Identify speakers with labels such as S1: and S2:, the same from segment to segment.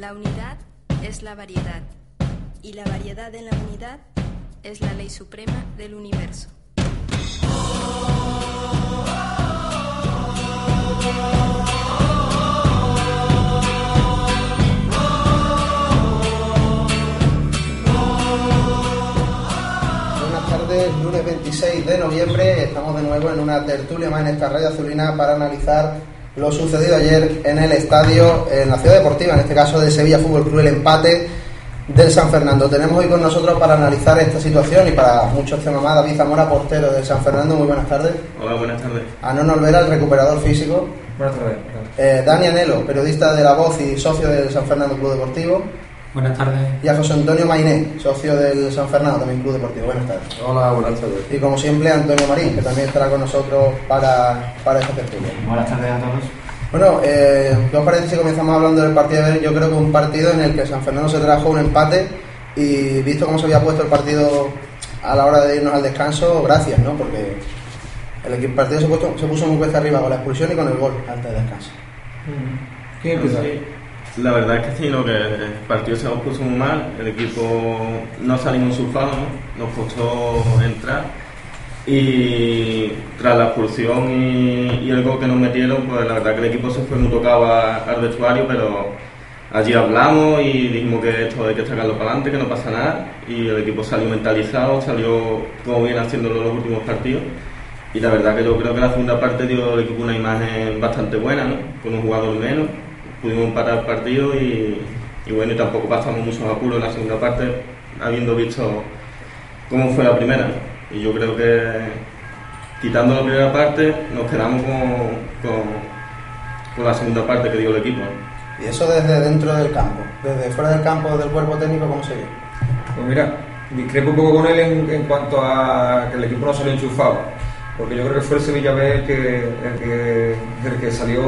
S1: La unidad es la variedad y la variedad en la unidad es la ley suprema del universo.
S2: Buenas tardes, lunes 26 de noviembre, estamos de nuevo en una tertulia más en esta red azulina para analizar lo sucedido ayer en el estadio, en la ciudad deportiva, en este caso de Sevilla Fútbol Club, el empate del San Fernando. Tenemos hoy con nosotros para analizar esta situación y para muchos temas más David Zamora, portero del San Fernando. Muy buenas tardes.
S3: Hola, buenas tardes.
S2: Anon Olvera, el recuperador físico.
S4: Buenas tardes.
S2: Eh, Dani Anelo, periodista de La Voz y socio del San Fernando Club Deportivo.
S4: Buenas tardes.
S2: Y a José Antonio Mainé, socio del San Fernando también Club Deportivo. Buenas tardes.
S5: Hola, buenas tardes.
S2: Y como siempre, Antonio Marín, que también estará con nosotros para, para esta tertulia.
S4: Buenas tardes a todos.
S2: Bueno, eh, ¿qué os parece si comenzamos hablando del partido de ayer? Yo creo que un partido en el que San Fernando se trajo un empate y visto cómo se había puesto el partido a la hora de irnos al descanso, gracias, ¿no? Porque el equipo partido se, puesto- se puso muy cuesta arriba con la expulsión y con el gol antes del descanso.
S4: ¿Quién empieza?
S3: Sí, La verdad es que sí, lo que el partido se nos puso muy mal, el equipo no salimos surfados, ¿no? nos costó entrar y tras la expulsión y, el gol que nos metieron, pues la verdad que el equipo se fue muy tocado al vestuario, pero allí hablamos y dijimos que esto hay que sacarlo para adelante, que no pasa nada y el equipo salió mentalizado, salió como viene haciéndolo los últimos partidos. Y la verdad que yo creo que la segunda parte dio al equipo una imagen bastante buena, ¿no? Con un jugador menos, pudimos empatar el partido y, y bueno, y tampoco pasamos muchos apuros en la segunda parte, habiendo visto cómo fue la primera. Y yo creo que quitando la primera parte nos quedamos con, con, con la segunda parte que dio el equipo.
S2: Y eso desde dentro del campo, desde fuera del campo, del cuerpo técnico, ¿cómo se vio?
S4: Pues mira, discrepo un poco con él en, en cuanto a que el equipo no salió enchufado. Porque yo creo que fue el Sevilla B el que, que, salió.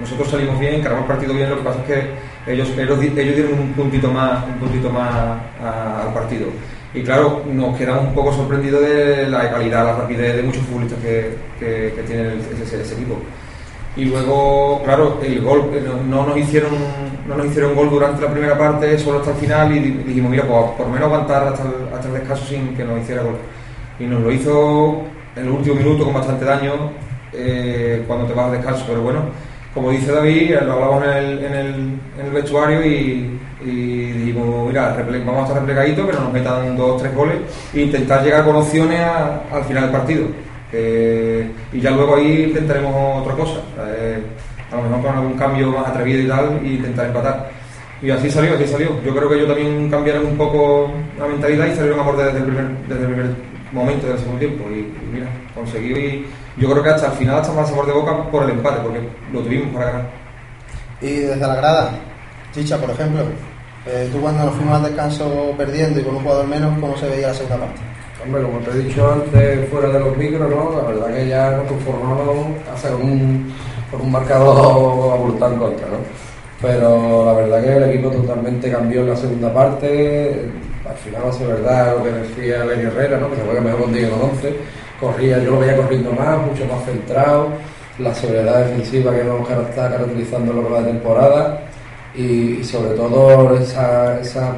S4: Nosotros salimos bien, encaramos partido bien, lo que pasa es que ellos, ellos, ellos dieron un puntito más, un puntito más al partido. Y claro, nos quedamos un poco sorprendidos de la calidad, la rapidez de muchos futbolistas que, que, tiene ese, equipo. Y luego, claro, el gol, no, no nos hicieron no nos hicieron gol durante la primera parte, solo hasta el final, y di- dijimos, mira, pues por menos aguantar hasta el, hasta el descanso sin que nos hiciera gol. Y nos lo hizo en el último minuto con bastante daño eh, cuando te vas al descanso, pero bueno, como dice David, eh, lo hablamos en el, en el, en el vestuario y, y dijimos, mira, vamos a estar replegaditos, no nos metan dos o tres goles e intentar llegar con opciones a- al final del partido. Y ya luego ahí intentaremos otra cosa. eh, a lo mejor con algún cambio más atrevido y tal, e intentar empatar. Y así salió, así salió. Yo creo que ellos también cambiaron un poco la mentalidad y salieron a borde desde el primer, desde el primer momento del segundo tiempo. Y, y mira, conseguido y yo creo que hasta el final hasta más sabor de boca por el empate, porque lo tuvimos para ganar.
S2: Y desde la grada, Chicha, por ejemplo, eh, tú cuando nos fuimos al descanso perdiendo y con un jugador menos, ¿cómo se veía la segunda parte?
S5: Hombre, como te he dicho antes, fuera de los micros, ¿no? La verdad que ya nos conformamos hasta con un, con un marcador abultado en contra, ¿no? Pero la verdad que el equipo totalmente cambió en la segunda parte. Al final a ser verdad lo que decía Lenny Herrera, ¿no? Que se juega mejor con 10 con 11. Corría, yo lo veía corriendo más, mucho más centrado. La sobriedad defensiva que nos está caracterizando a lo largo de la temporada. Y, y sobre todo esa, esa,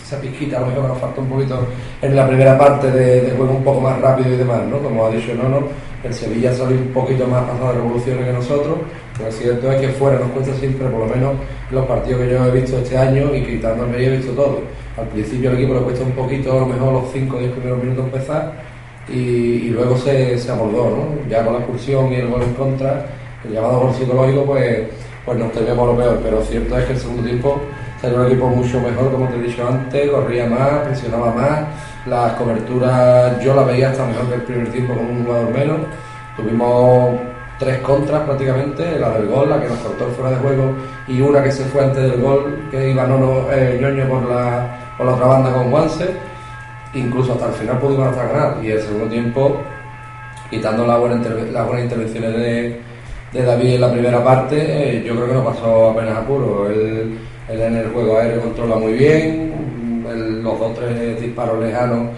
S5: esa pizquita, a lo mejor nos falta un poquito en la primera parte de, de juego un poco más rápido y demás, ¿no? Como ha dicho Nono, el Sevilla salió un poquito más pasado de revoluciones que nosotros, lo cierto es que fuera nos cuesta siempre, por lo menos los partidos que yo he visto este año y quitando el medio he visto todo. Al principio el equipo le cuesta un poquito, a lo mejor los 5 o 10 primeros minutos empezar y, luego se, se amoldó, ¿no? Ya con la expulsión y el gol en contra, el llamado gol psicológico, pues, pues nos tememos lo peor, pero cierto es que el segundo tiempo salió un equipo mucho mejor, como te he dicho antes, corría más, presionaba más, las coberturas yo las veía hasta mejor que el primer tiempo con un jugador menos, tuvimos tres contras prácticamente, la del gol, la que nos cortó el fuera de juego y una que se fue antes del gol, que iba Nono, eh, Ñoño por la, por la otra banda con Wanse, incluso hasta el final pudimos hasta ganar y el segundo tiempo, quitando las buenas intervenciones de, David en la primera parte, eh, yo creo que no pasó apenas apuro. Él, él en el juego aéreo controla muy bien, los dos tres disparos lejanos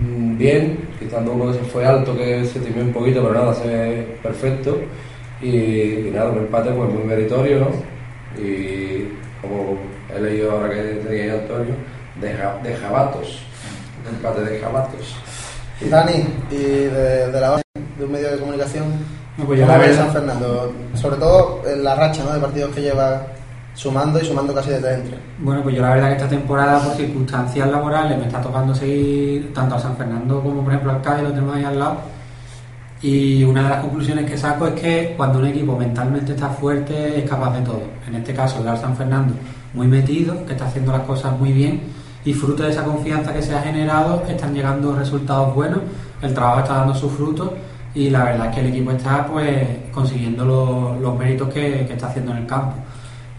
S5: mm, bien, quitando uno que se fue alto, que se timió un poquito, pero nada, se ve perfecto. Y, y nada, un empate pues muy meritorio, ¿no? Y, como he leído ahora que tenía Antonio, de, ja- de jabatos, un empate de jabatos.
S2: Dani, y de, de la de un medio de comunicación,
S6: No, pues yo
S2: ¿cómo
S6: la
S2: San Fernando? Sobre todo en la racha ¿no? de partidos que lleva sumando y sumando casi de tres en tres.
S6: Bueno, pues yo la verdad que esta temporada, por circunstancias laborales, me está tocando seguir tanto a San Fernando como, por ejemplo, al Cádiz, lo tenemos ahí al lado. Y una de las conclusiones que saco es que cuando un equipo mentalmente está fuerte, es capaz de todo. En este caso, el Real San Fernando, muy metido, que está haciendo las cosas muy bien. Y fruto de esa confianza que se ha generado, están llegando resultados buenos. El trabajo está dando sus frutos. Y la verdad es que el equipo está pues consiguiendo lo- los méritos que está haciendo en el campo.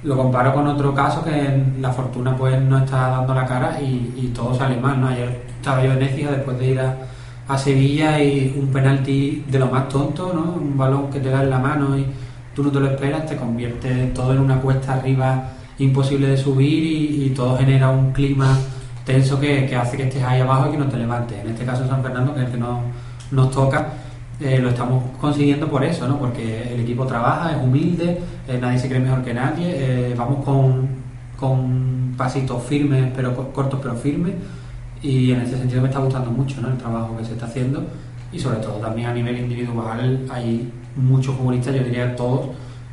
S6: Lo comparo con otro caso que la fortuna pues no está dando la cara y, y todo sale mal, ¿no? Ayer estaba yo en Écija después de ir a, a Sevilla y un penalti de lo más tonto, ¿no? Un balón que te da en la mano y tú no te lo esperas, te convierte todo en una cuesta arriba imposible de subir y, y todo genera un clima tenso que, que hace que estés ahí abajo y que no te levantes. En este caso San Fernando, que es el que no, nos toca, eh, lo estamos consiguiendo por eso, ¿no? Porque el equipo trabaja, es humilde, eh, nadie se cree mejor que nadie, eh, vamos con, con pasitos firmes, pero co- cortos pero firmes, y en ese sentido me está gustando mucho, ¿no? El trabajo que se está haciendo y sobre todo también a nivel individual hay muchos futbolistas, yo diría todos,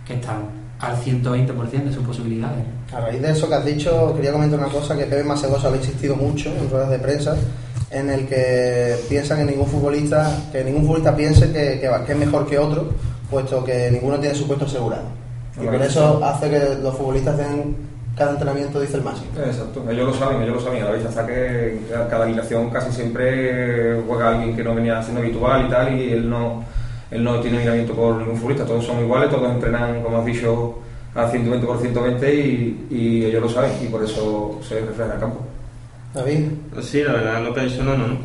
S6: que están al 120% de sus posibilidades.
S2: A raíz de eso que has dicho, quería comentar una cosa que Pepe Masegosa ha insistido mucho en ruedas de prensa, en el que piensa que ningún futbolista, que ningún futbolista piense que, que va- que es mejor que otro, puesto que ninguno tiene su puesto asegurado. Y por eso hace que los futbolistas den cada entrenamiento dice el máximo.
S4: Exacto, ellos lo saben, ellos lo saben. A la vista está que cada alineación casi siempre juega alguien que no venía siendo habitual y tal, y él no, él no tiene miramiento por ningún futbolista. Todos son iguales, todos entrenan, como has dicho, a 120 por 120 y, y ellos lo saben, y por eso se refleja en el campo.
S2: David,
S3: Sí, la verdad, lo que dicho no, no.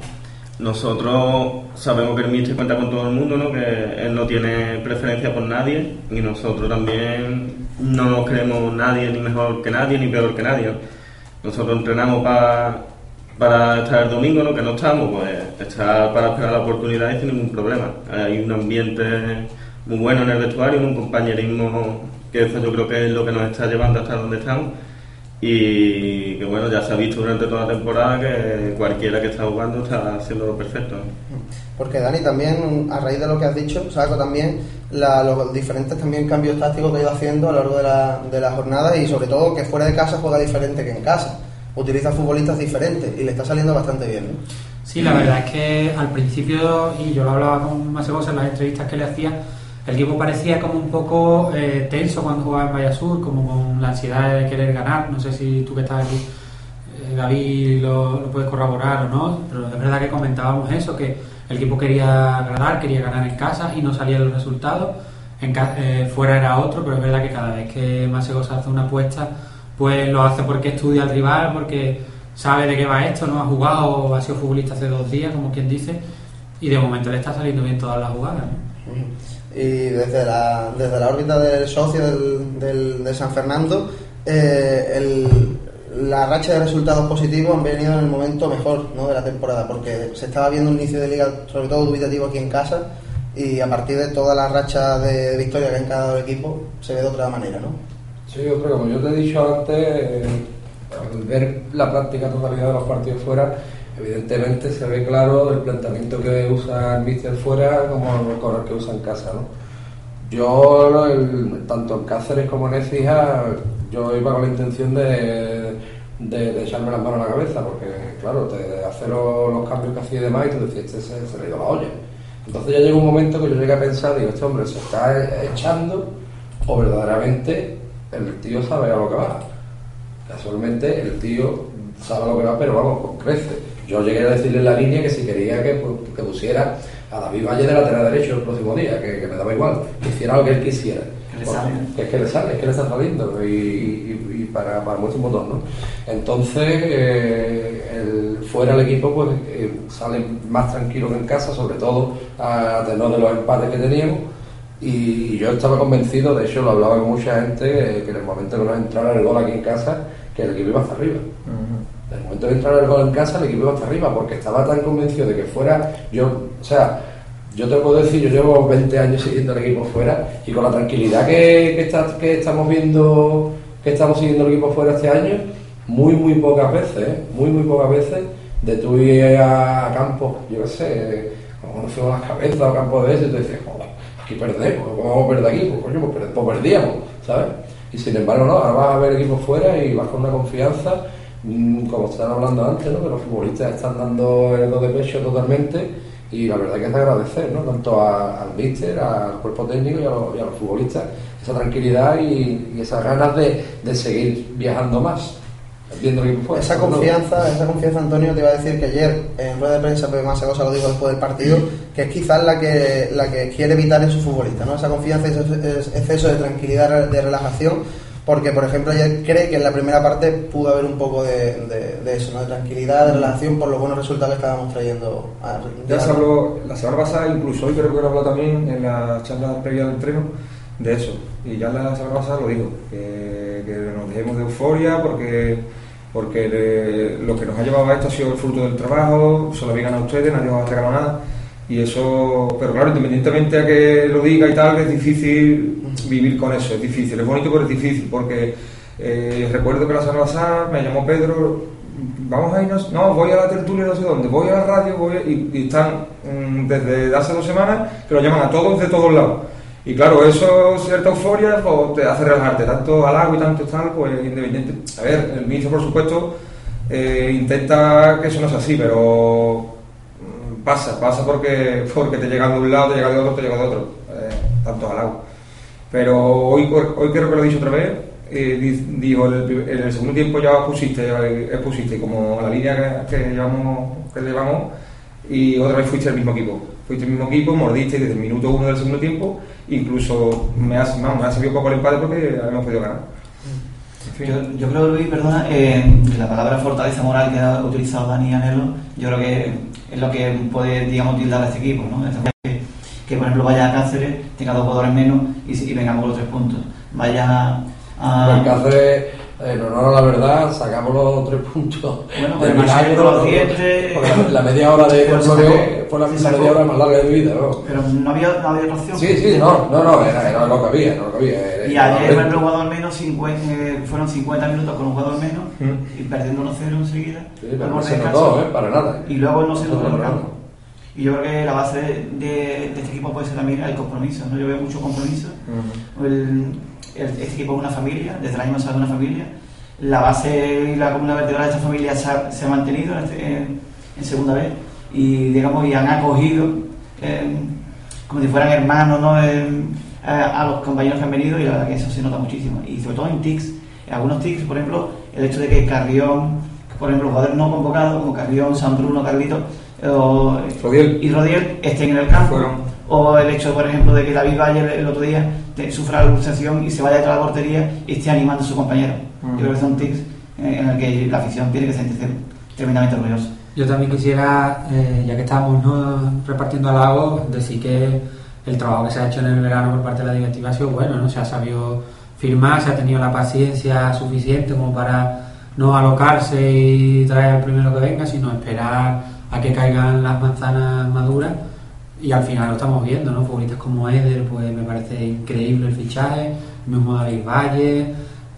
S3: Nosotros sabemos que el Mister cuenta con todo el mundo, ¿no? Que él no tiene preferencia por nadie y nosotros también no nos creemos nadie ni mejor que nadie ni peor que nadie. ¿no? Nosotros entrenamos para, para estar el domingo, ¿no? Que no estamos, pues estar para esperar la oportunidad y sin ningún problema. Hay un ambiente muy bueno en el vestuario, un compañerismo que eso yo creo que es lo que nos está llevando hasta donde estamos y que bueno, ya se ha visto durante toda la temporada que cualquiera que está jugando está haciendo perfecto. ¿no?
S2: porque Dani también, a raíz de lo que has dicho, saco también la- los diferentes también cambios tácticos que ha ido haciendo a lo largo de la, de la jornada y sobre todo que fuera de casa juega diferente que en casa. Utiliza futbolistas diferentes y le está saliendo bastante bien. ¿no?
S6: Sí, la verdad es que al principio, y yo lo hablaba con Masegos en las entrevistas que le hacía, el equipo parecía como un poco eh, tenso cuando jugaba en Vallasur, como con la ansiedad de querer ganar. No sé si tú que estás aquí, eh, David, lo, puedes corroborar o no, pero es verdad que comentábamos eso, que el equipo quería ganar, quería ganar en casa y no salían los resultados. En eh, fuera era otro, pero es verdad que cada vez que Masegos hace una apuesta, pues lo hace porque estudia al rival, porque sabe de qué va esto, no ha jugado, ha sido futbolista hace dos días, como quien dice, y de momento le está saliendo bien todas las jugadas.
S2: Y desde la, desde la órbita del socio del, del- de San Fernando, eh, el- la racha de resultados positivos han venido en el momento mejor ¿no? de la temporada, porque se estaba viendo un inicio de liga, sobre todo dubitativo aquí en casa, y a partir de toda la racha de, victoria que han cada equipo, se ve de otra manera, ¿no?
S5: Sí, otro, como yo te he dicho antes, eh, al ver la práctica totalidad de los partidos fuera, evidentemente se ve claro el planteamiento que usa el míster fuera como con el que usa en casa, ¿no? Yo, el- tanto en Cáceres como en Écija, yo iba con la intención de, de, de echarme las manos a la cabeza, porque, claro, te hace los, los cambios que hacía y demás, y tú decías, este se, se le ido la olla. Entonces ya llegó un momento que yo llegué a pensar, digo, este hombre se está echando, o verdaderamente el tío sabe a lo que va. Casualmente el tío sabe a lo que va, pero vamos, con crece. Yo llegué a decirle en la línea que si quería que, que pusiera a David Valle de lateral derecho el próximo día, que, que me daba igual, que hiciera lo que él quisiera.
S6: Que le sale.
S5: es que le sale, es que le está saliendo y, y- y para, para mucho un montón, ¿no? Entonces, eh, el- fuera el equipo pues eh, sale más tranquilo que en casa, sobre todo a tenor de los empates que teníamos. Y, y yo estaba convencido, de hecho lo hablaba con mucha gente, eh, que en el momento que nos entrara el gol aquí en casa, que el equipo iba hasta arriba. En el momento de entrar el gol en casa, el equipo iba hasta arriba, porque estaba tan convencido de que fuera, yo, o sea, yo te puedo decir, yo llevo 20 años siguiendo al equipo fuera y con la tranquilidad que, que, está- que estamos viendo que estamos siguiendo el equipo fuera este año, muy, muy pocas veces, ¿eh? muy, muy pocas veces, de tú ir a campo, yo qué sé, cuando fuimos las cabezas o campos de ese, y tú dices, joder, aquí perdemos, ¿cómo vamos a perder aquí? Pues, coño, pues, pues perdíamos, ¿sabes? Y sin embargo, no, ahora vas a ver equipos fuera y vas con una confianza, como estaban hablando antes, ¿no? que los futbolistas están dando el do de pecho totalmente y la verdad que es de agradecer, ¿no? tanto a- al míster, al cuerpo técnico y a, los, y a los futbolistas, esa tranquilidad y, y esas ganas de, de seguir viajando más, viendo fuera.
S2: Esa
S5: ¿no?
S2: confianza, esa confianza, Antonio, te iba a decir que ayer en rueda de prensa Pepe Massa Cosa lo dijo después del partido, que es quizás la que, la que quiere evitar en su futbolista, ¿no? Esa confianza y ese exceso de tranquilidad, de relajación, porque por ejemplo ayer cree que en la primera parte pudo haber un poco de, de- de eso, ¿no? De tranquilidad, de relajación por los buenos resultados que estábamos trayendo. a-
S4: Ya se habló la semana pasada, incluso hoy creo que lo habló también en la charla previa del entreno, de eso. Y ya la semana pasada lo dijo, que, que nos dejemos de euforia porque, porque le- lo que nos ha llevado a esto ha sido el fruto del trabajo, se lo habían ganado ustedes, nadie os ha regalado nada. Y eso, pero claro, independientemente a que lo diga y tal, es difícil vivir con eso, es difícil, es bonito pero es difícil, porque eh, recuerdo que la semana pasada me llamó Pedro, vamos a irnos, no, voy a la tertulia no sé dónde, voy a la radio, voy y, están mm, desde hace dos semanas que lo llaman a todos de todos lados. Y claro, eso, cierta euforia, pues, te hace relajarte, tanto al agua y tanto tal, pues independiente. A ver, el ministro, por supuesto, eh, intenta que eso no sea así, pero pasa, pasa porque, porque te llega de un lado, te llega de otro, te llega de otro, eh, tanto al agua. Pero hoy, hoy creo que lo he dicho otra vez, eh, di- digo, en el, el segundo tiempo ya expusiste, eh, como la línea que, que llevamos, que llevamos y otra vez fuiste el mismo equipo. Fuiste el mismo equipo, mordiste desde el minuto uno del segundo tiempo, incluso me ha, vamos, me servido poco el empate porque hemos podido ganar. Fin.
S7: Yo, yo creo, Luis, perdona, eh, la palabra fortaleza moral que ha utilizado Dani Anelo, yo creo que es lo que puede, digamos, tildar a este equipo, ¿no? Que, por ejemplo, vaya a Cáceres, tenga dos jugadores menos y, y vengamos con los tres puntos. Vaya a...
S5: Hace, en honor a la verdad, sacamos los tres puntos.
S7: Bueno,
S5: de milagro,
S7: los
S5: la, la media hora de
S7: Pues sacó-
S5: fue la, media hora más larga de mi vida, ¿no?
S7: Pero no había, no había otra opción.
S5: Sí, sí, no, no, no, era, era lo que había, era lo que había. era-
S7: Y ayer, por ejemplo, jugador menos, 50, eh, fueron 50 minutos con un jugador menos
S4: Mm.
S7: y perdiendo 1-0 enseguida.
S5: Sí, pero
S7: Luego
S5: no se notó, ¿eh? Para nada.
S7: Y luego no se notó en el campo. Y yo creo que la base de, de- de este equipo puede ser también el compromiso. ¿no? Yo veo mucho compromiso. El- este equipo es una familia, desde el año pasado es una familia. La base y la columna vertebral de esta familia se ha, se ha mantenido en, este- en- segunda vez y, digamos, y han acogido eh, como si fueran hermanos ¿no? Eh, a, a los compañeros que han venido y la verdad que eso se nota muchísimo. Y sobre todo en TICs, en algunos TICs, por ejemplo, el hecho de que Carrión, por ejemplo, jugadores no convocados como Carrión, San Bruno, Carlito eh, o,
S4: Rodiel.
S7: y Rodiel estén en el campo.
S4: Fueron.
S7: O el hecho, por ejemplo, de que David Valle el otro día te- sufra la luxación y se vaya detrás de la portería y esté animando a su compañero. Yo creo que son tics eh, en el que la afición tiene que sentirse tremendamente orgullosa.
S6: Yo también quisiera, eh, ya que estamos ¿no? repartiendo halagos, decir que el trabajo que se ha hecho en el verano por parte de la directiva ha sido bueno, ¿no? Se ha sabido firmar, se ha tenido la paciencia suficiente como para no alocarse y traer al primero que venga, sino esperar a que caigan las manzanas maduras y al final lo estamos viendo, ¿no? Futbolistas como Eder, pues me parece increíble el fichaje, el mismo David Valle,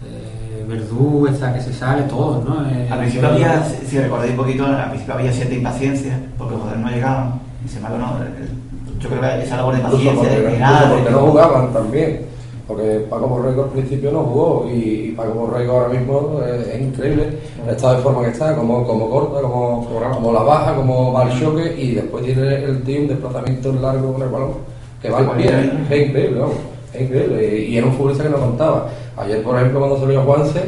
S6: eh, Verdú, esta que se sale, todos, ¿no? Eh,
S7: Al principio había, si recordáis un poquito, al principio había cierta impaciencia porque los jugadores no llegaban. Y sin embargo, no, el- yo creo que esa labor de paciencia, de esperar, de-
S5: porque no jugaban también. Porque Paco Borrego al principio no jugó y Paco Borrego ahora mismo eh, es increíble el estado de forma que está, como, como corta, como, como la baja, como va al choque y después tiene el tío un desplazamiento largo con el balón que va al pie. Es increíble, vamos, es increíble. Y, era un futbolista que no contaba. Ayer, por ejemplo, cuando salió Juanse,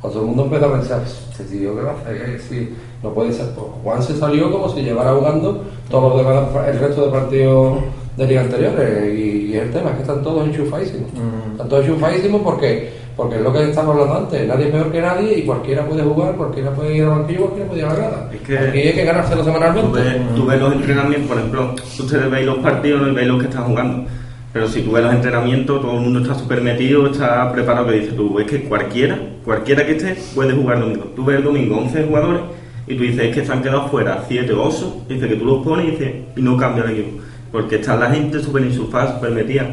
S5: cuando todo el mundo empezó a pensar, este tío, ¿qué va a hacer? Si no puede ser. Pues Juanse salió como si llevara jugando todos los demás, el resto de partidos de liga anteriores. Y, y el tema es que están todos enchufadísimos.
S4: Mm.
S5: Están todos enchufadísimos porque, porque es lo que estamos hablando antes. Nadie es peor que nadie y cualquiera puede jugar, cualquiera puede ir al banquillo, cualquiera puede ir a la grada.
S3: Es que-
S5: Aquí hay que ganárselo
S3: Tú
S5: semanalmente.
S3: ves, tú ves los entrenamientos, por ejemplo, ustedes veis los partidos y veis los que están jugando. Pero si tú ves los entrenamientos, todo el mundo está súper metido, está preparado, que dices tú, es que cualquiera, cualquiera que esté, puede jugar domingo. Tú ves el domingo 11 jugadores y tú dices, es que se han quedado fuera 7 o 8, dices que tú los pones y, dices, y no cambia el equipo. Porque está la gente súper insufada, súper metida.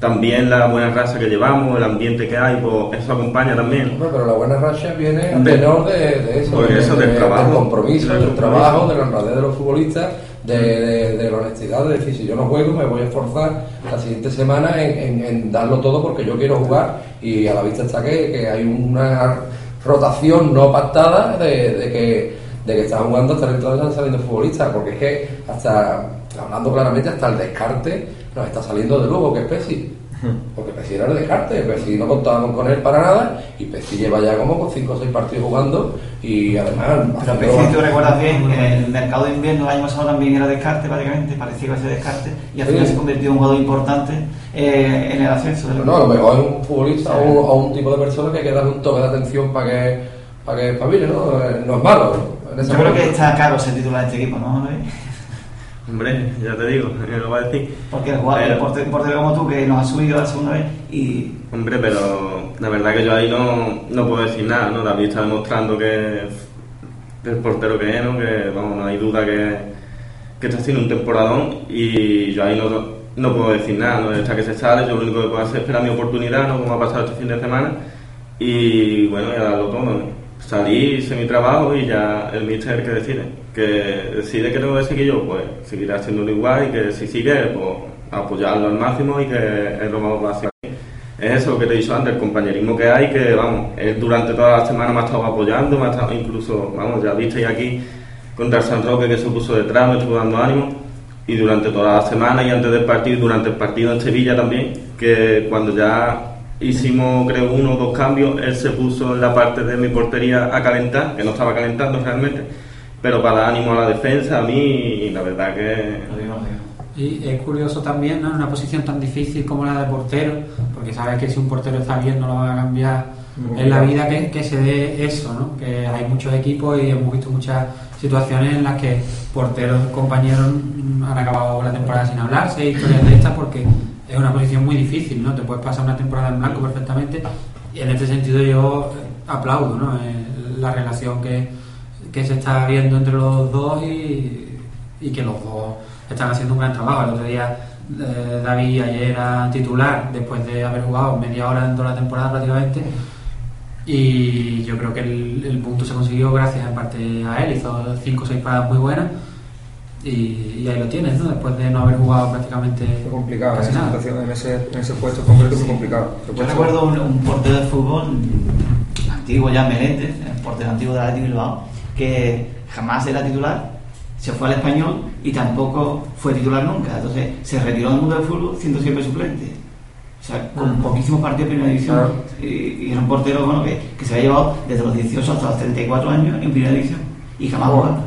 S3: también la buena raza que llevamos, el ambiente que hay, pues eso acompaña también.
S5: Bueno, pero la buena racha viene a tenor de, de eso,
S3: Por
S5: de-
S3: eso,
S5: de-
S3: del trabajo.
S5: compromiso,
S3: Del
S5: del
S3: compromiso.
S5: trabajo, de la honradez de los futbolistas, de, la honestidad, de decir, si yo no juego, me voy a esforzar la siguiente semana en, en- en darlo todo porque yo quiero jugar y a la vista está que, que hay una rotación no pactada de que, de que están jugando hasta dentro están saliendo futbolistas, porque es que hasta, hablando claramente, hasta el descarte nos está saliendo de luego que es Pesci. Porque Pesci era el descarte, Pesci no contábamos con él para nada y Pesci lleva ya como con 5 o 6 partidos jugando y además...
S7: Pero Pesci, tú recuerdas bien, el mercado de invierno el año pasado también era descarte prácticamente, parecía ese descarte, y al
S5: Sí.
S7: final se convirtió en un jugador importante eh, en el ascenso. del
S5: No, a lo mejor es un futbolista o, un, o un tipo de persona que hay que darle un toque de atención para que, para que espabile, ¿no? Eh, No es malo.
S7: Yo creo
S5: momento.
S7: que está caro ser titular de este equipo, ¿no? Luis?
S3: Hombre, ya te digo, ya lo voy a decir.
S7: Porque el jugador, el portero, portero como tú que nos ha subido a la segunda vez y
S3: Hombre, pero la verdad que yo ahí no, no puedo decir nada, ¿no? David está demostrando que es el portero que es, ¿no? Que, vamos, no hay duda que, que está haciendo un temporadón y yo ahí no, no puedo decir nada, ¿no? Está que se sale, yo lo único que puedo hacer es esperar mi oportunidad, ¿no? Como ha pasado este fin de semana y, bueno, y a darlo todo, ¿no? Salí, hice mi trabajo y ya el míster es el que decide. Que decide que tengo que seguir yo, pues seguiré haciéndolo igual y que si sigue, pues apoyarlo al máximo y que es lo más básico. Es eso que te he dicho antes, el compañerismo que hay, que vamos, él durante toda la semana me ha estado apoyando, me ha estado incluso, vamos, ya visteis aquí contra el San Roque que se puso detrás, me estuvo dando ánimo, y durante toda la semana y antes del partido, durante el partido en Sevilla también, que cuando ya hicimos creo uno o dos cambios, él se puso en la parte de mi portería a calentar, que no estaba calentando realmente, pero para dar ánimo a la defensa, a mí, y la verdad que.
S6: Y es curioso también, ¿no? En una posición tan difícil como la de portero, porque sabes que si un portero está bien no lo va a cambiar en la vida que, que se dé eso, ¿no? Que hay muchos equipos y hemos visto muchas situaciones en las que porteros, compañeros han acabado la temporada sin hablarse, historias de estas, porque es una posición muy difícil, ¿no? Te puedes pasar una temporada en blanco perfectamente y en este sentido yo eh, aplaudo, ¿no? Eh, la relación que, que se está viendo entre los dos y, y que los dos están haciendo un gran trabajo. El otro día eh, David ayer era titular después de haber jugado media hora en toda la temporada prácticamente y yo creo que el, punto se consiguió gracias en parte a él, hizo cinco o seis paradas muy buenas y, y ahí lo tienes, ¿no? Después de no haber jugado prácticamente
S4: Fue complicado,
S6: casi
S4: esa,
S6: nada.
S4: situación, en ese, en ese puesto concreto fue complicado.
S7: Yo recuerdo un, un portero de fútbol antiguo ya, Meléndez, el portero antiguo de Atlético Bilbao, que jamás era titular, se fue al español y tampoco fue titular nunca. Entonces se retiró del mundo del fútbol siendo siempre suplente. O sea, con poquísimos partidos de primera división.
S5: Claro.
S7: Y, y era un portero bueno, que, que se había llevado desde los 18 hasta los 34 años en primera división y jamás
S5: Oh.
S7: jugando.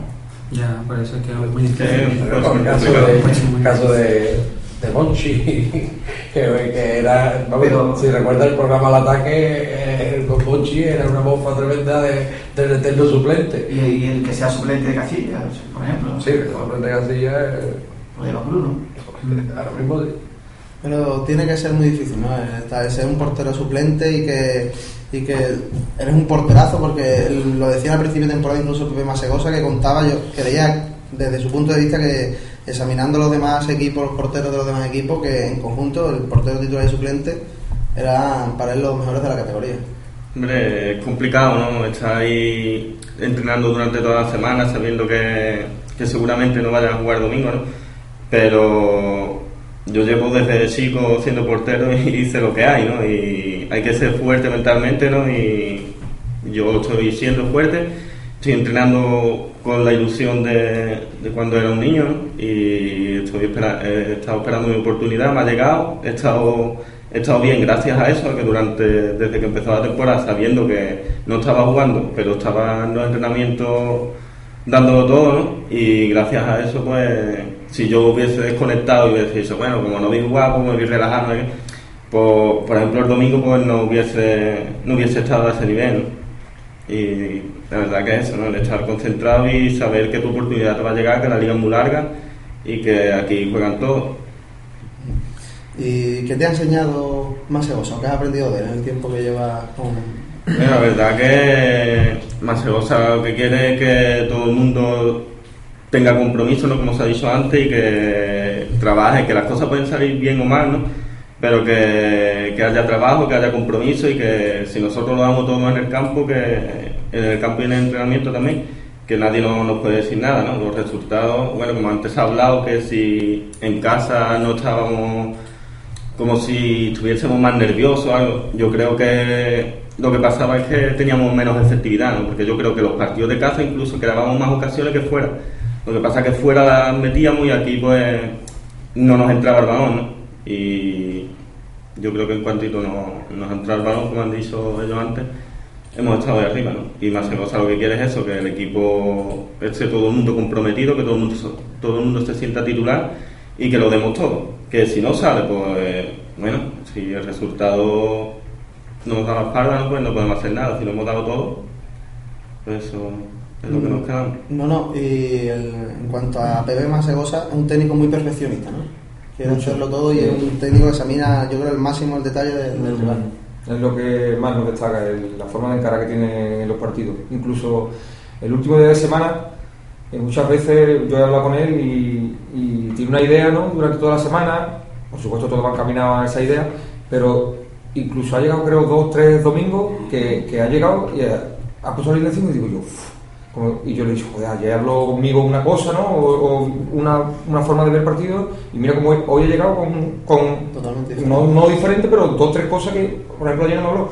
S6: Ya, por eso es que es muy difícil.
S5: El caso de, el caso de, de Monchi, que, que era, vamos,
S7: Pero-
S5: si recuerdas el programa Al Ataque, eh, con Monchi era una mofa tremenda de, del eterno suplente.
S7: Y, y el que sea suplente de Casillas, por ejemplo.
S5: Sí, el suplente de Casilla, eh,
S7: O de Bruno.
S5: ahora mismo sí.
S2: Pero tiene que ser muy difícil, ¿no? Esta- Ser un portero suplente y que, y que eres un porterazo, porque lo decía al principio de temporada incluso Pepe Masegosa, que contaba, yo creía desde su punto de vista que examinando los demás equipos, los porteros de los demás equipos, que en conjunto el portero titular y suplente eran para él los mejores de la categoría.
S3: Hombre, es complicado, ¿no? Estar ahí entrenando durante toda la semana sabiendo que, que seguramente no vaya a jugar domingo, ¿no? Pero yo llevo desde chico siendo portero y sé lo que hay, ¿no? Y hay que ser fuerte mentalmente, ¿no? Y yo estoy siendo fuerte, estoy entrenando con la ilusión de, cuando era un niño, ¿no? Y estoy espera- he estado esperando mi oportunidad, me ha llegado, he estado he estado bien gracias a eso, que durante, desde que empezó la temporada, sabiendo que no estaba jugando, pero estaba en los entrenamientos dándolo todo, ¿no? Y gracias a eso, pues, si yo hubiese desconectado y hubiese dicho, bueno, como no vi pues me vi relajando, ¿eh? pues, por ejemplo, el domingo, pues no hubiese, no hubiese estado a ese nivel, ¿no? Y la verdad que es eso, ¿no? El estar concentrado y saber que tu oportunidad te va a llegar, que la liga es muy larga y que aquí juegan todos.
S2: ¿Y qué te ha enseñado Masegosa? ¿Qué has aprendido de él en el tiempo que llevas con,
S3: La verdad que Masegosa lo que quiere es que todo el mundo tenga compromiso, ¿no? como se ha dicho antes, y que trabaje, que las cosas pueden salir bien o mal, ¿no? pero que, que haya trabajo, que haya compromiso y que si nosotros lo damos todo en el campo, que en el campo y en el entrenamiento también, que nadie no- nos puede decir nada, ¿no? Los resultados, bueno, como antes ha hablado, que si en casa no estábamos como si estuviésemos más nerviosos o algo, yo creo que lo que pasaba es que teníamos menos efectividad, ¿no? Porque yo creo que los partidos de casa incluso creábamos más ocasiones que fuera. Lo que pasa es que fuera las metíamos y aquí pues no nos entraba el balón, ¿no? Y yo creo que en cuantito no, nos entra el balón, como han dicho ellos antes, hemos estado de arriba, ¿no? Y más que cosa lo que quiere es eso, que el equipo esté todo el mundo comprometido, que todo el mundo, todo el mundo se sienta titular y que lo demos todo. Que si no sale, pues bueno, si el resultado no nos da la espalda, pues no podemos hacer nada. Si lo hemos dado todo, pues eso es lo que nos queda.
S2: No, no, y el- en cuanto a PB Masegosa, es un técnico muy perfeccionista, ¿no? Quiere hacerlo todo y es un técnico que examina, yo creo, el máximo el detalle del, del rival.
S4: Es lo que más nos destaca, el- la forma de encarar que tiene en los partidos. Incluso el último día de semana, eh, muchas veces yo he hablado con él y, y tiene una idea ¿no? durante toda la semana, por supuesto todo va encaminado a esa idea, pero incluso ha llegado creo dos, tres domingos que, que ha llegado y ha, ha puesto la alineación y digo yo, como- y yo le he dicho, joder, ayer habló conmigo una cosa, ¿no? O, o una, una forma de ver el partido y mira como hoy, hoy he llegado con, con
S2: Totalmente
S4: no, no diferente, pero dos tres cosas que, por ejemplo, ayer no habló.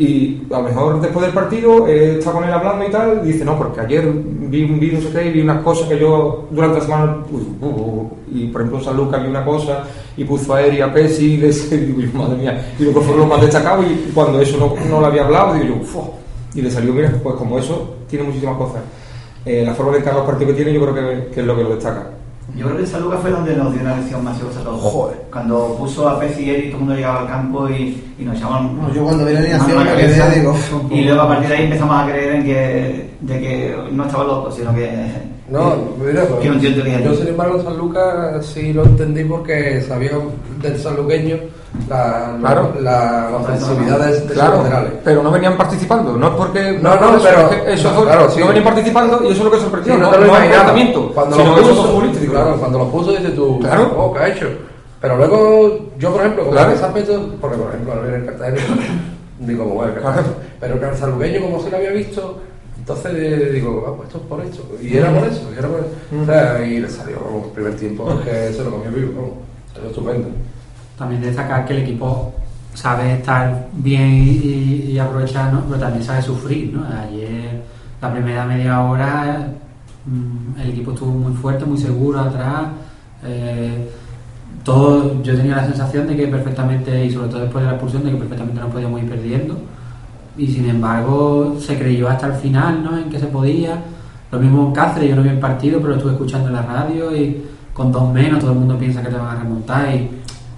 S4: Y a lo mejor después del partido eh, está con él hablando y tal, y dice, no, porque ayer vi un vídeo, no sé qué, y vi unas cosas que yo durante la semana, uy, uh, uh, y por ejemplo en San Lucas vi una cosa, y puso a Eri, a Pesci, y y digo madre mía, y lo que fue lo más destacado, y cuando eso no, no lo había hablado, digo yo, y le salió, mira, pues como eso, tiene muchísimas cosas. Eh, la forma de encarar los partidos que tiene, yo creo que, que es lo que lo destaca.
S7: Yo creo que en San Lucas fue donde nos dio una lección más a todos.
S2: Joder.
S7: Cuando puso a Pez y Eri, todo el mundo llegaba al campo y, y nos llamaban.
S2: No, yo cuando vi la alineación me quedé, digo,
S7: Y luego a partir de ahí empezamos a creer en que, de que no estaba loco, sino que.
S5: No, mira, pues,
S7: que un tío
S5: yo sin embargo San Lucas sí lo entendí porque sabía del sanluqueño la,
S4: Claro.
S5: la, la ofensividad de, de
S4: Claro,
S5: laterales.
S4: pero no venían participando, no es porque
S5: No, no,
S4: eso,
S5: pero-
S4: es que esos
S5: no, claro, sí.
S4: no venían participando y eso es lo que sorprendió,
S5: Sí,
S4: no,
S5: no
S4: no
S5: imaginaba.
S4: planteamiento,
S5: Cuando
S4: sino
S5: lo
S4: que esos
S5: puso,
S4: futbolísticos.
S5: claro, cuando lo puso dices tú,
S4: Claro.
S5: oh, ¿qué ha hecho? Pero luego, yo por ejemplo, como ese aspecto, porque por ejemplo al ver el Cartagena, digo, bueno, el. Cartagena, pero que al como se lo había visto, entonces digo, ah, pues esto es por esto, y era por eso, y era por eso.
S4: Mm.
S5: O sea, y le salió el primer tiempo, que se lo comió vivo, vamos, estupendo.
S6: También destacar que el equipo sabe estar bien y, y aprovechar, ¿no? pero también sabe sufrir. ¿no? Ayer, la primera media hora, mm, el equipo estuvo muy fuerte, muy seguro atrás. eh, todo, yo tenía la sensación de que perfectamente, y sobre todo después de la expulsión, de que perfectamente nos podíamos ir perdiendo. Y sin embargo, se creyó hasta el final ¿no? en que se podía. Lo mismo Cáceres, yo no vi el partido, pero estuve escuchando en la radio y con dos menos todo el mundo piensa que te van a remontar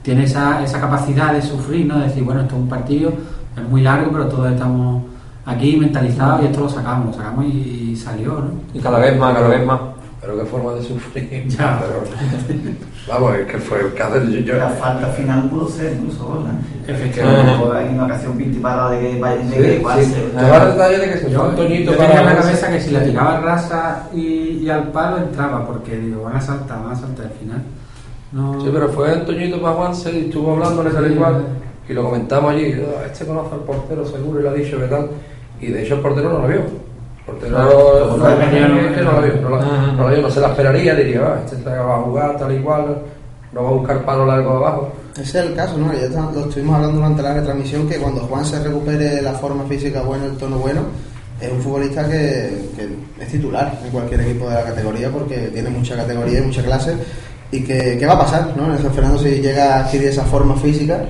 S6: tiene esa, esa capacidad de sufrir, ¿no? De decir, bueno, esto es un partido, es muy largo, pero todos estamos aquí mentalizados y esto lo sacamos, lo sacamos y, y salió, ¿no?
S4: Y cada vez más, cada vez más.
S5: Pero qué forma de sufrir.
S6: Ya.
S5: Pero- vamos, es que fue el caso yo, yo-
S7: La falta final pudo ser incluso. ¿eh?
S6: Efectivamente.
S7: Hay una ocasión pintipada de que vaya de
S5: Sí,
S7: que
S5: sí.
S7: pase.
S5: Te va el detalle de que se
S6: Yo,
S5: para
S6: tenía en la cabeza que si la tiraba rasa y, y al palo entraba, porque digo, van a saltar, van a saltar al final. No,
S5: Sí, pero fue Antoñito para Juanse y estuvo hablando tal y cual y lo comentamos allí. "Ah, Este conoce al portero seguro y lo ha dicho, ¿verdad? Y de hecho el portero no lo vio. El portero
S6: Claro,
S5: no,
S6: no, venía, no,
S5: que lo vio, no lo, vio, no se la esperaría, diría, "Ah, este va a jugar tal y cual, no va a buscar palo largo abajo.
S2: Ese es el caso, ¿no? Ya está- lo estuvimos hablando durante la retransmisión que cuando Juan se recupere la forma física buena, el tono bueno, es un futbolista que, que es titular en cualquier equipo de la categoría porque tiene mucha categoría y mucha clase. Y que, ¿qué va a pasar, no? En el San Fernando si llega a adquirir esa forma física,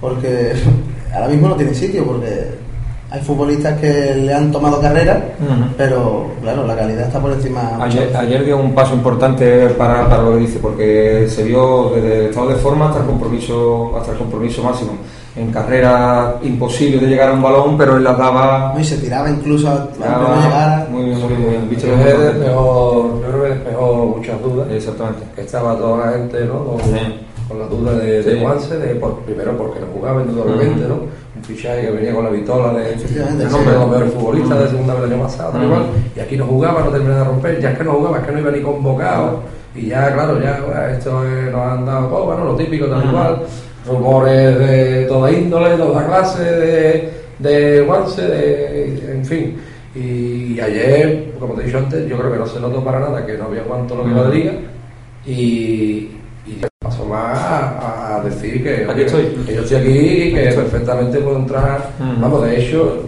S2: porque ahora mismo no tiene sitio, porque hay futbolistas que le han tomado carrera, pero claro, la calidad está por encima.
S4: Ayer, ayer dio un paso importante para, para lo que dice, porque se vio desde el estado de forma hasta el compromiso, hasta el compromiso máximo. En carrera imposible de llegar a un balón, pero él las daba.
S2: Y se tiraba incluso a no llegara.
S4: muy bien, muy bien, muy bien. Viste
S5: muchas dudas.
S4: Exactamente.
S5: que estaba toda la gente ¿no? con,
S4: Sí.
S5: con la duda de, de
S4: Sí.
S5: Juanse, de, por- primero porque no jugaba indudablemente. ¿no? un fichaje que venía con la vitola de, de
S2: sí.
S5: nombre de los mejores futbolistas de segunda vez el año pasado, tal y
S4: Ujú.
S5: cual, y aquí no jugaba, no terminaba de romper, ya es que no jugaba, es que no iba ni convocado, y ya, claro, ya bueno, esto eh, nos han dado copa, ¿no? lo típico, tal cual, rumores de toda índole, de toda clase, de, de Juanse, de, en fin. Y ayer, como te he dicho antes, yo creo que no se notó para nada que no había cuánto lo que de liga. Y, y pasó más a, a decir que,
S4: Aquí estoy.
S5: que yo estoy aquí y que perfectamente puedo entrar.
S4: Mm.
S5: Vamos, de hecho,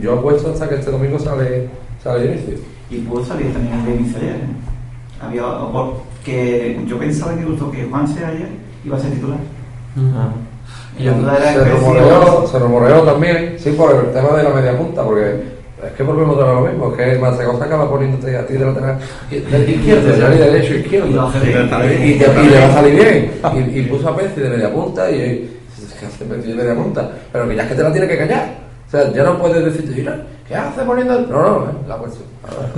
S5: yo apuesto hasta que este domingo sale, sale de inicio.
S7: Y pudo salir también de inicio ayer. ¿eh? Había, que yo pensaba que incluso que Juan sea ayer iba a ser titular. La
S5: Se rumoreó, se rumoreó también, sí, por el tema de la media punta, porque es que volvemos a lo mismo, que el Macegosa acaba poniéndote a ti de lateral del izquierdo, ni derecho izquierdo.
S7: Y.
S5: Y, y te- y le va a salir bien. Y, y puso a Pezzi de media punta y que hace Pezzi de media punta, pero que ya es que te la tiene que callar. O sea, ya no puedes decirte, mira, ¿qué hace poniendo el.? No, no, eh, la puesto.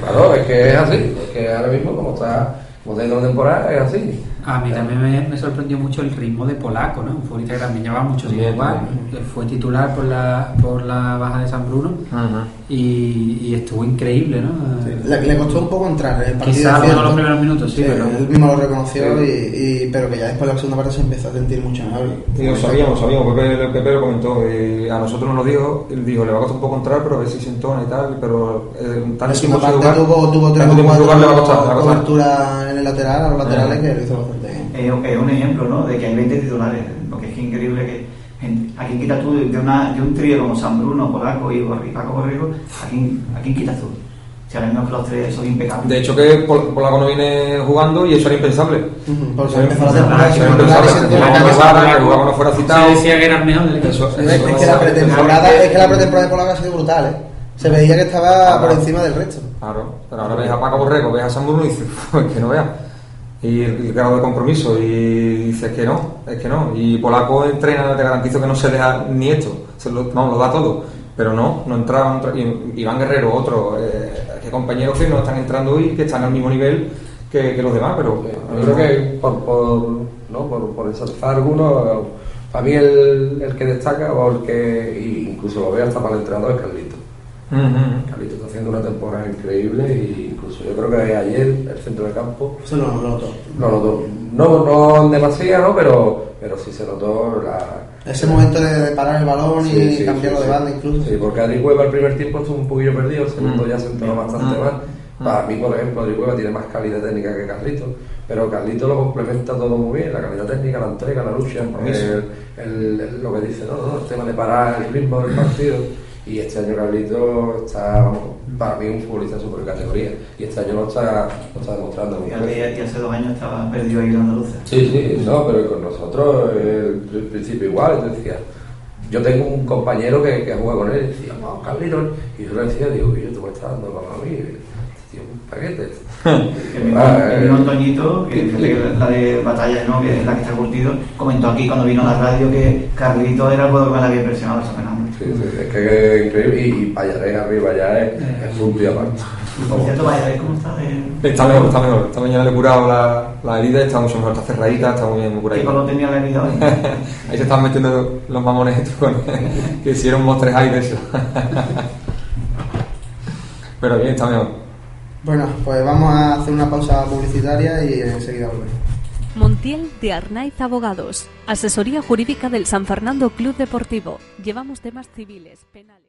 S5: Claro, es que es así, es que ahora mismo, como está, como está yendo la temporada, es así.
S6: A mí también me, me sorprendió mucho el ritmo de Polaco, ¿no? Un futbolista que también llevaba mucho jugar. Él Fue titular por la, por la baja de San Bruno y, y estuvo increíble, ¿no?
S2: Le, le costó un poco entrar en el partido.
S6: Quizá
S2: es
S6: uno de los primeros minutos, sí, pero-
S2: Él mismo lo reconoció, y, y- pero que ya después de la segunda parte se empezó a sentir mucho mejor.
S4: Y lo sabíamos, sabíamos, Pepe, Pepe lo comentó, y a nosotros nos lo dijo, él dijo, le va a costar un poco entrar, pero a ver si se entona y tal, pero eh,
S2: En
S4: tan
S2: la segunda
S4: tiempo sin
S2: parte
S4: jugar,
S2: tuvo, tuvo tres
S4: tanto
S2: o
S4: tiempo
S2: cuatro
S4: jugar le va a costar, le va a costar.
S2: cobertura en el lateral, a los laterales, que lo hizo.
S7: Es, es un ejemplo ¿no? de que hay 20 titulares, lo que es que increíble que gente- a quién quitas tú de, una, de un trío como San Bruno, Polaco y, Paco Borrego, ¿a quién, ¿a quién quitas tú? Si ahora mismo que los tres son impecables.
S4: De hecho que Pol- Polaco no viene jugando y eso era impensable.
S2: Ujú, Porque
S4: Eso
S2: empezó la
S4: era impensable, que Polaco no fuera citado.
S6: Se decía que era el mejor del equipo.
S4: Eso-
S2: Es,
S4: eso
S2: que
S4: no-
S2: la pretemporada, es que la pretemporada de Polaco ha sido brutal, ¿eh? Se veía que estaba por encima del resto.
S4: Claro, pero ahora ves a Paco Borrego, ves a San Bruno y dices, que no veas. Y el, grado de compromiso, y dices que no, es que no. Y Polaco entrena, te garantizo que no se deja ni esto, se lo, no, lo da todo. Pero no, no entra, no entra- y Iván Guerrero, otro, eh, que compañeros que no están entrando hoy, que están al mismo nivel que, que los demás, pero
S5: Yo creo que por, por, ¿no? por, por ensalzar algunos, para mí el, el que destaca o el que y incluso lo veo hasta para el entrenador es Carlito.
S4: Ujú.
S5: Carlito está haciendo una temporada increíble y incluso yo creo que ayer el centro del campo
S2: Eso lo notó.
S5: lo notó. No, no demasía, ¿no? pero, pero sí se notó la,
S2: Ese momento de, de parar el balón y
S5: Sí,
S2: cambiarlo
S5: sí,
S2: de
S5: sí.
S2: banda incluso.
S5: Sí, porque Adri Cueva el primer tiempo estuvo un poquillo perdido, el segundo
S4: Mm.
S5: ya se entró bastante
S4: Mm.
S5: más. Para mí, por ejemplo, Adri Cueva tiene más calidad técnica que Carlito, pero Carlito lo complementa todo muy bien, la calidad técnica, la entrega, la lucha, el, el- el- lo que dice, ¿no? ¿no? el tema de parar el ritmo del partido. Y este año Carlito está, para mí, un futbolista de super categoría. Y este año lo está, lo está demostrando.
S7: Y hace, y hace dos años estaba perdido ahí en Andalucía.
S5: Sí, sí, no, pero con nosotros el, principio igual, yo decía, yo tengo un compañero que, que juega con él y decía, vamos, Carlitos, y yo le decía, digo, yo te voy a estar dando como a mí, tío, un paquete.
S7: El mismo,
S5: Ah,
S7: el mismo
S5: eh,
S7: Antoñito, que fíjate que la de batalla, ¿no? que es la que está curtido, comentó aquí cuando vino a la radio que Carlito era el jugador que le había impresionado a.
S5: Sí, sí, es que es increíble, y, y Payarés arriba ya es, es un tío aparte.
S7: Por cierto, vaya, ¿ves cómo está? De...
S4: Está mejor, está mejor. Esta mañana le he curado la, la herida, está mucho mejor, está cerradita, está muy bien
S7: ¿Qué
S4: curadita.
S7: color tenía la herida hoy?
S4: Ahí se estaban metiendo los mamones estos con, que hicieron monstruos high de eso. Pero bien, está mejor.
S2: Bueno, pues vamos a hacer una pausa publicitaria y enseguida volvemos.
S8: Montiel de Arnaiz Abogados. Asesoría jurídica del San Fernando Club Deportivo. Llevamos temas civiles, penales.